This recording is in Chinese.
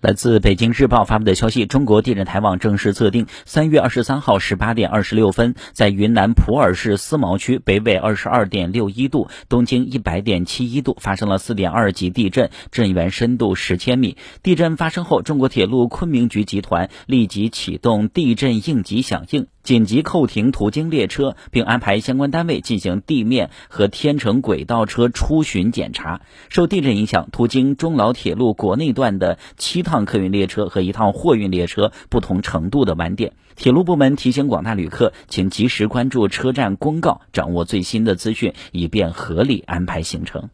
来自北京日报发布的消息，中国地震台网正式测定，三月二十三号十八点二十六分，在云南普洱市思茅区北纬二十二点六一度、东经一百点七一度发生了四点二级地震，震源深度十千米。地震发生后，中国铁路昆明局集团立即启动地震应急响应。紧急扣停途经列车，并安排相关单位进行地面和天成轨道车出巡检查。受地震影响，途经中老铁路国内段的七趟客运列车和一趟货运列车不同程度的晚点。铁路部门提醒广大旅客，请及时关注车站公告，掌握最新的资讯，以便合理安排行程。